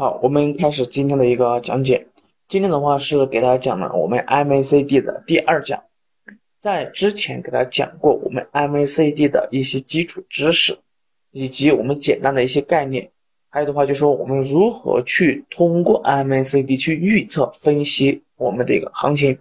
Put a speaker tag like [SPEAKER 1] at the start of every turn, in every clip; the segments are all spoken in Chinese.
[SPEAKER 1] 好，我们开始今天的一个讲解。今天的话是给大家讲了我们 MACD 的第二讲。在之前给大家讲过我们 MACD 的一些基础知识，以及我们简单的一些概念。还有的话就说我们如何去通过 MACD 去预测分析我们的一个行情。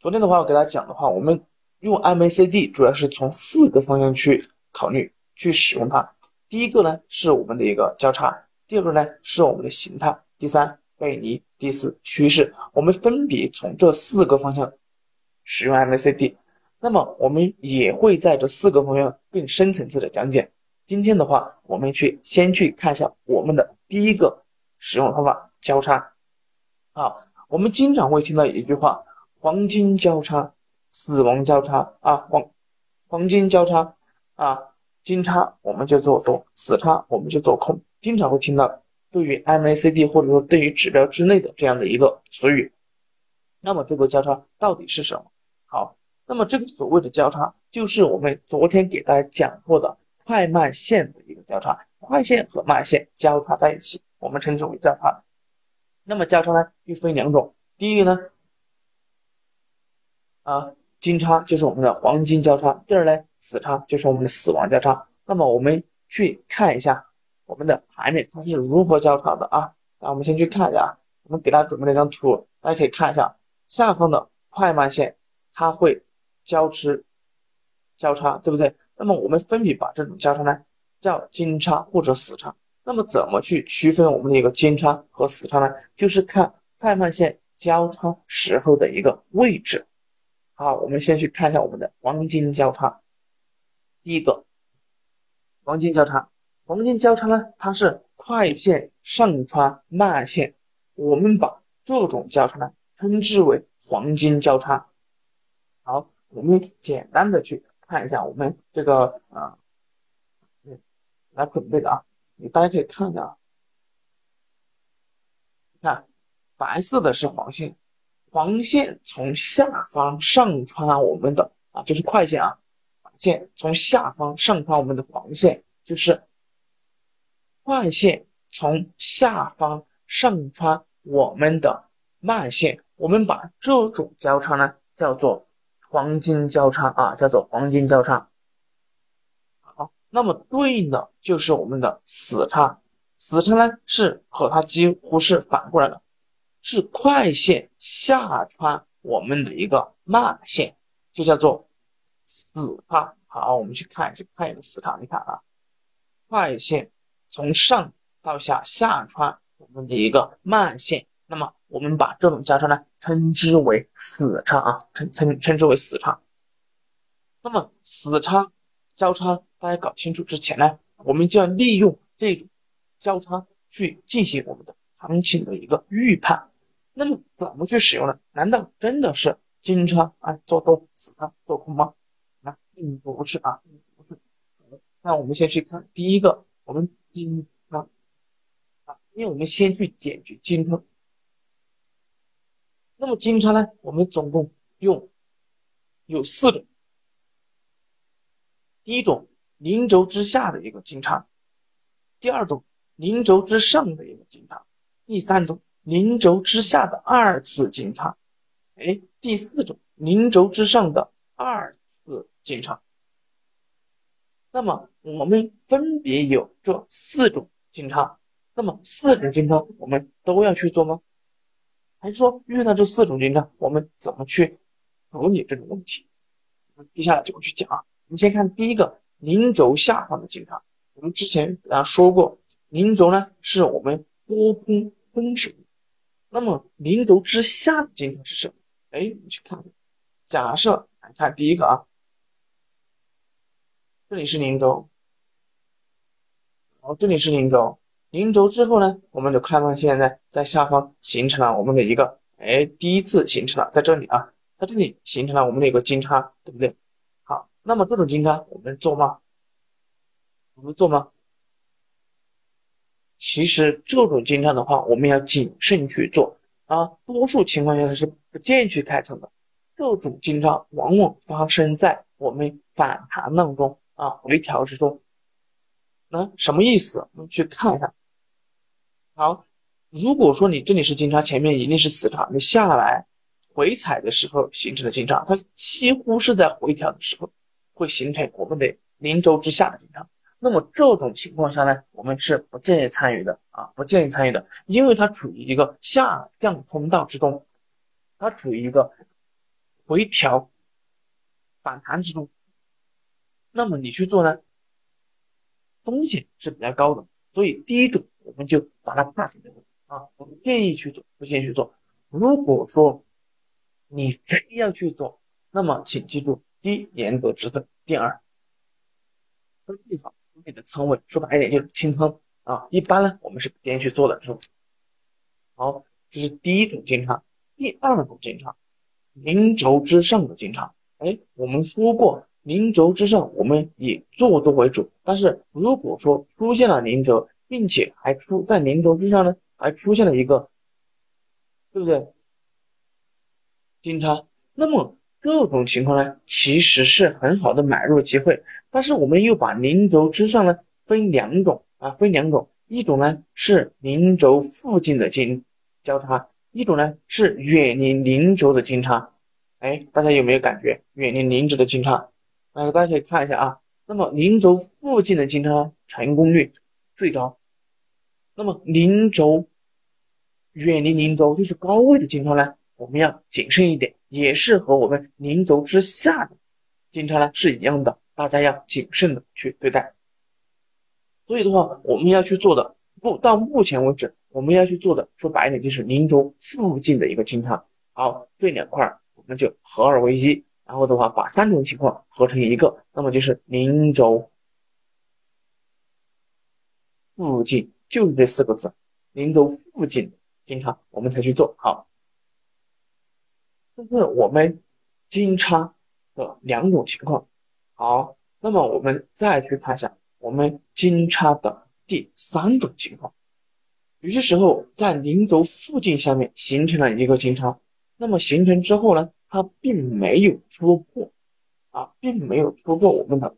[SPEAKER 1] 昨天的话我给大家讲的话，我们用 MACD 主要是从四个方向去考虑去使用它。第一个呢是我们的一个交叉。第二个呢是我们的形态，第三背离，第四趋势，我们分别从这四个方向使用 MACD。那么我们也会在这四个方向更深层次的讲解。今天的话，我们去先去看一下我们的第一个使用方法交叉。啊，我们经常会听到一句话：黄金交叉、死亡交叉啊，黄黄金交叉啊，金叉我们就做多，死叉我们就做空。经常会听到对于 MACD 或者说对于指标之内的这样的一个俗语，那么这个交叉到底是什么？好，那么这个所谓的交叉就是我们昨天给大家讲过的快慢线的一个交叉，快线和慢线交叉在一起，我们称之为交叉。那么交叉呢又分两种，第一个呢啊金叉就是我们的黄金交叉，第二呢死叉就是我们的死亡交叉。那么我们去看一下。我们的盘面它是如何交叉的啊？那我们先去看一下啊，我们给大家准备了一张图，大家可以看一下下方的快慢线，它会交织交叉，对不对？那么我们分别把这种交叉呢叫金叉或者死叉。那么怎么去区分我们的一个金叉和死叉呢？就是看快慢线交叉时候的一个位置。好，我们先去看一下我们的黄金交叉，第一个黄金交叉。黄金交叉呢，它是快线上穿慢线，我们把这种交叉呢称之为黄金交叉。好，我们简单的去看一下我们这个啊，来准备的啊，你大家可以看一下啊，看白色的是黄线，黄线从下方上穿我们的啊，就是快线啊，线从下方上穿我们的黄线，就是。快线从下方上穿我们的慢线，我们把这种交叉呢叫做黄金交叉啊，叫做黄金交叉。好，那么对应的就是我们的死叉，死叉呢是和它几乎是反过来的，是快线下穿我们的一个慢线，就叫做死叉。好，我们去看一下，看一个死叉，你看啊，快线。从上到下下穿我们的一个慢线，那么我们把这种交叉呢称之为死叉啊，称称称之为死叉。那么死叉交叉，大家搞清楚之前呢，我们就要利用这种交叉去进行我们的行情的一个预判。那么怎么去使用呢？难道真的是金叉啊做多，死叉做空吗？那并不是啊，并不是。那我们先去看第一个，我们。金叉啊，因为我们先去解决金叉。那么金叉呢，我们总共用有四种。第一种零轴之下的一个金叉，第二种零轴之上的一个金叉，第三种零轴之下的二次金叉，哎，第四种零轴之上的二次金叉。那么我们分别有这四种金叉，那么四种金叉我们都要去做吗？还是说遇到这四种金叉，我们怎么去处理这种问题？接下来就去讲啊。我们先看第一个零轴下方的金叉，我们之前给大家说过，零轴呢是我们多空分手。那么零轴之下的金叉是什么？哎，我们去看，假设来看第一个啊。这里是零轴，好，这里是零轴，零轴之后呢，我们就看到现在在下方形成了我们的一个，哎，第一次形成了在这里啊，在这里形成了我们的一个金叉，对不对？好，那么这种金叉我们做吗？我们做吗？其实这种金叉的话，我们要谨慎去做啊，多数情况下是不建议去开仓的。这种金叉往往发生在我们反弹当中。啊，回调之中，那什么意思？我们去看一下。好，如果说你这里是金叉，前面一定是死叉，你下来回踩的时候形成的金叉，它几乎是在回调的时候会形成我们的零轴之下的金叉。那么这种情况下呢，我们是不建议参与的啊，不建议参与的，因为它处于一个下降通道之中，它处于一个回调反弹之中。那么你去做呢，风险是比较高的，所以第一种我们就把它 pass 掉啊，我不建议去做，不建议去做。如果说你非要去做，那么请记住：第一，严格止损；第二，分配好自己的仓位，说白一点就是清仓啊。一般呢，我们是不建议去做的，是吧？好，这是第一种金叉。第二种金叉，零轴之上的金叉。哎，我们说过。零轴之上，我们以做多为主。但是如果说出现了零轴，并且还出在零轴之上呢，还出现了一个，对不对？金叉，那么这种情况呢，其实是很好的买入机会。但是我们又把零轴之上呢分两种啊，分两种，一种呢是零轴附近的金交叉，一种呢是远离零轴的金叉。哎，大家有没有感觉远离零轴的金叉？那大家可以看一下啊，那么零轴附近的金叉成功率最高，那么零轴远离零轴就是高位的金叉呢，我们要谨慎一点，也是和我们零轴之下的金叉呢是一样的，大家要谨慎的去对待。所以的话，我们要去做的不到目前为止，我们要去做的说白一点就是零轴附近的一个金叉。好，这两块我们就合二为一。然后的话，把三种情况合成一个，那么就是零轴附近，就是这四个字，零轴附近金叉，我们才去做好。这是我们金叉的两种情况。好，那么我们再去看一下我们金叉的第三种情况。有些时候在零轴附近下面形成了一个金叉，那么形成之后呢？它并没有突破啊，并没有突破我们的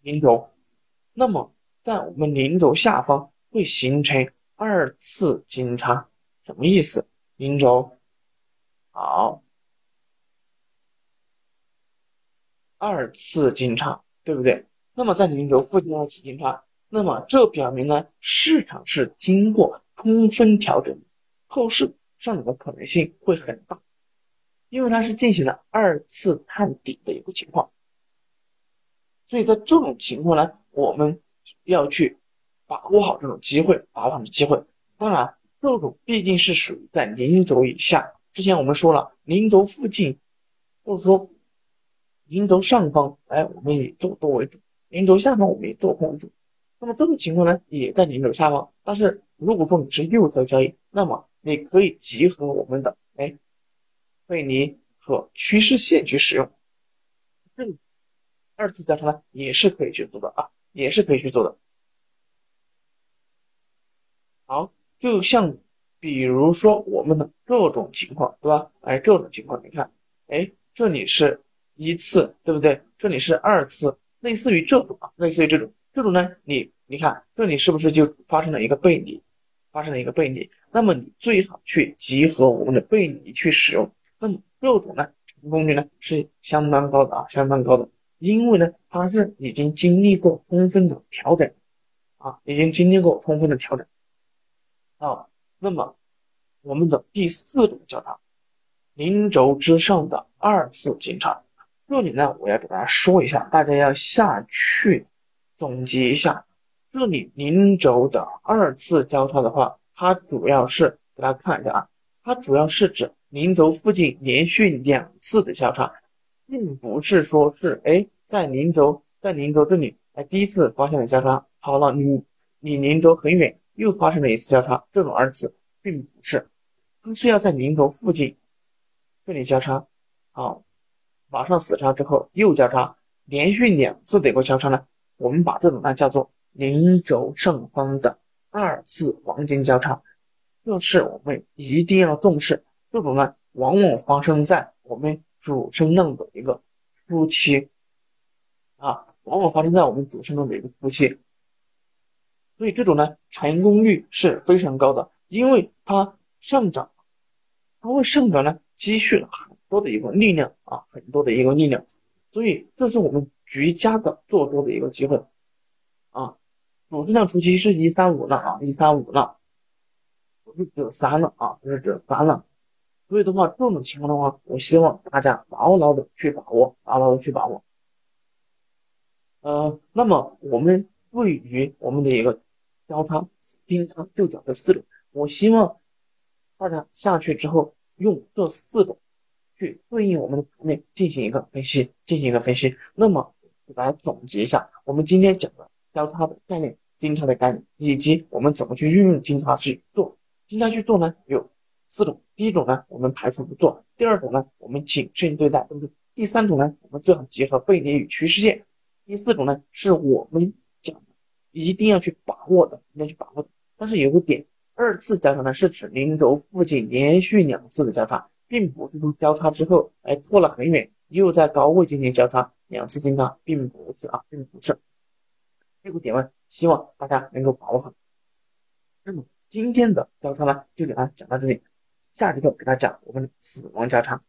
[SPEAKER 1] 零轴，那么在我们零轴下方会形成二次金叉，什么意思？零轴好，二次金叉，对不对？那么在零轴附近二次金叉，那么这表明呢，市场是经过充分调整，后市上涨的可能性会很大。因为它是进行了二次探底的一个情况，所以在这种情况呢，我们要去把握好这种机会，把握好机会。当然，这种毕竟是属于在零轴以下。之前我们说了，零轴附近，或者说零轴上方，哎，我们以做多为主；零轴下方，我们以做空为主。那么这种情况呢，也在零轴下方。但是如果说你是右侧交易，那么你可以集合我们的，哎。背离和趋势线去使用，这二次交叉呢也是可以去做的啊，也是可以去做的。好，就像比如说我们的这种情况，对吧？哎，这种情况你看，哎，这里是一次，对不对？这里是二次，类似于这种啊，类似于这种，这种呢，你你看这里是不是就发生了一个背离，发生了一个背离？那么你最好去集合我们的背离去使用。那么这种呢，成功率呢是相当高的啊，相当高的，因为呢它是已经经历过充分的调整啊，已经经历过充分的调整啊。那么我们的第四种交叉，零轴之上的二次金叉，这里呢我要给大家说一下，大家要下去总结一下，这里零轴的二次交叉的话，它主要是给大家看一下啊，它主要是指。零轴附近连续两次的交叉，并不是说是哎在零轴在零轴这里哎第一次发现了交叉，好了你你零轴很远又发生了一次交叉，这种二次并不是，它是要在零轴附近这里交叉，好，马上死叉之后又交叉，连续两次的一个交叉呢，我们把这种呢叫做零轴上方的二次黄金交叉，就是我们一定要重视。这种呢，往往发生在我们主升浪的一个初期啊，往往发生在我们主升浪的一个初期。所以这种呢成功率是非常高的，因为它上涨，它会上涨呢积蓄了很多的一个力量啊，很多的一个力量，所以这是我们绝佳的做多的一个机会啊。主升浪初期是一三五浪啊，一三五浪，不是只有三浪啊，不是只有三浪。所以的话，这种情况的话，我希望大家牢牢的去把握，牢牢的去把握。呃，那么我们对于我们的一个交叉、金叉、右脚的四种，我希望大家下去之后用这四种去对应我们的盘面进行一个分析，进行一个分析。那么给大家总结一下，我们今天讲的交叉的概念、金叉的概念，以及我们怎么去运用金叉去做。金叉去做呢，有四种。第一种呢，我们排除不做；第二种呢，我们谨慎对待，对不对？第三种呢，我们最好结合背离与趋势线。第四种呢，是我们讲的，一定要去把握的，一定要去把握的。但是有个点，二次交叉呢，是指零轴附近连续两次的交叉，并不是说交叉之后，哎，拖了很远，又在高位进行交叉，两次金叉，并不是啊，并不是。这个点位，希望大家能够把握好。那么今天的交叉呢，就给大家讲到这里，下节课给大家讲我们的死亡交叉。